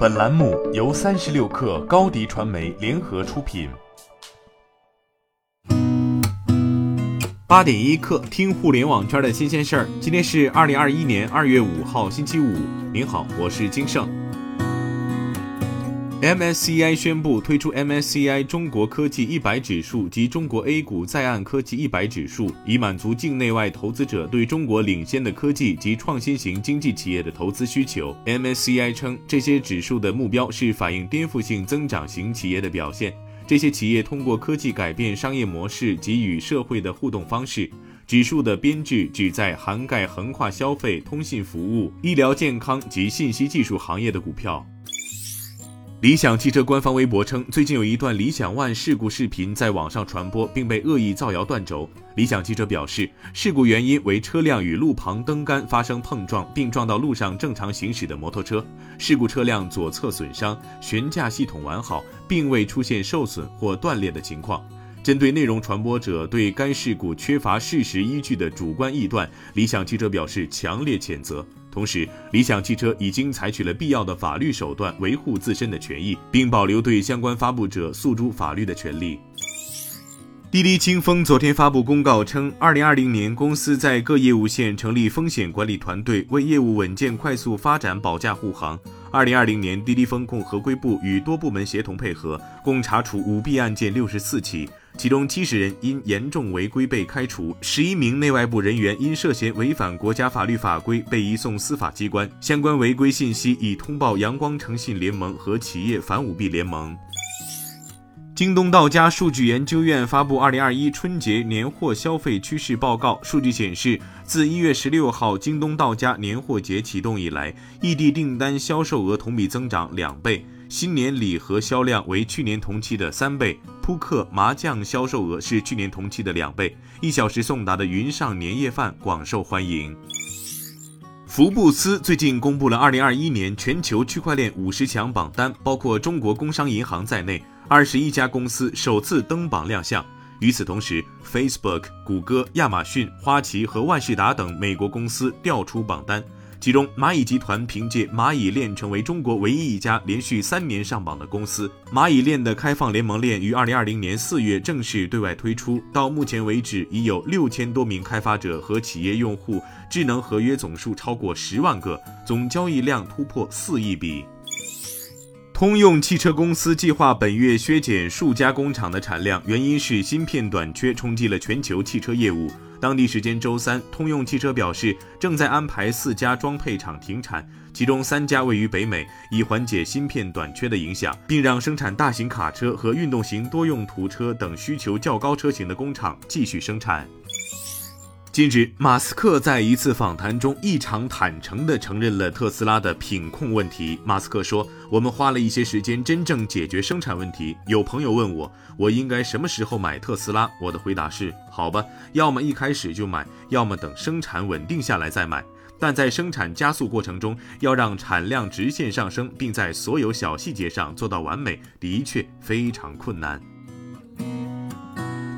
本栏目由三十六氪高低传媒联合出品。八点一刻，听互联网圈的新鲜事儿。今天是二零二一年二月五号，星期五。您好，我是金盛。MSCI 宣布推出 MSCI 中国科技一百指数及中国 A 股在岸科技一百指数，以满足境内外投资者对中国领先的科技及创新型经济企业的投资需求。MSCI 称，这些指数的目标是反映颠覆性增长型企业的表现。这些企业通过科技改变商业模式及与社会的互动方式。指数的编制旨在涵盖横跨消费、通信服务、医疗健康及信息技术行业的股票。理想汽车官方微博称，最近有一段理想 ONE 事故视频在网上传播，并被恶意造谣断轴。理想汽车表示，事故原因为车辆与路旁灯杆发生碰撞，并撞到路上正常行驶的摩托车。事故车辆左侧损伤，悬架系统完好，并未出现受损或断裂的情况。针对内容传播者对该事故缺乏事实依据的主观臆断，理想汽车表示强烈谴责。同时，理想汽车已经采取了必要的法律手段维护自身的权益，并保留对相关发布者诉诸法律的权利。滴滴清风昨天发布公告称，二零二零年公司在各业务线成立风险管理团队，为业务稳健快速发展保驾护航。二零二零年，滴滴风控合规部与多部门协同配合，共查处舞弊案件六十四起。其中七十人因严重违规被开除，十一名内外部人员因涉嫌违反国家法律法规被移送司法机关。相关违规信息已通报阳光诚信联盟和企业反舞弊联盟。京东到家数据研究院发布二零二一春节年货消费趋势报告，数据显示，自一月十六号京东到家年货节启动以来，异地订单销售额同比增长两倍。新年礼盒销量为去年同期的三倍，扑克麻将销售额是去年同期的两倍。一小时送达的云上年夜饭广受欢迎。福布斯最近公布了二零二一年全球区块链五十强榜单，包括中国工商银行在内，二十一家公司首次登榜亮相。与此同时，Facebook、谷歌、亚马逊、花旗和万事达等美国公司调出榜单。其中，蚂蚁集团凭借蚂蚁链成为中国唯一一家连续三年上榜的公司。蚂蚁链的开放联盟链于二零二零年四月正式对外推出，到目前为止已有六千多名开发者和企业用户，智能合约总数超过十万个，总交易量突破四亿笔。通用汽车公司计划本月削减数家工厂的产量，原因是芯片短缺冲击了全球汽车业务。当地时间周三，通用汽车表示，正在安排四家装配厂停产，其中三家位于北美，以缓解芯片短缺的影响，并让生产大型卡车和运动型多用途车等需求较高车型的工厂继续生产。近日，马斯克在一次访谈中异常坦诚地承认了特斯拉的品控问题。马斯克说：“我们花了一些时间真正解决生产问题。有朋友问我，我应该什么时候买特斯拉？我的回答是：好吧，要么一开始就买，要么等生产稳定下来再买。但在生产加速过程中，要让产量直线上升，并在所有小细节上做到完美，的确非常困难。”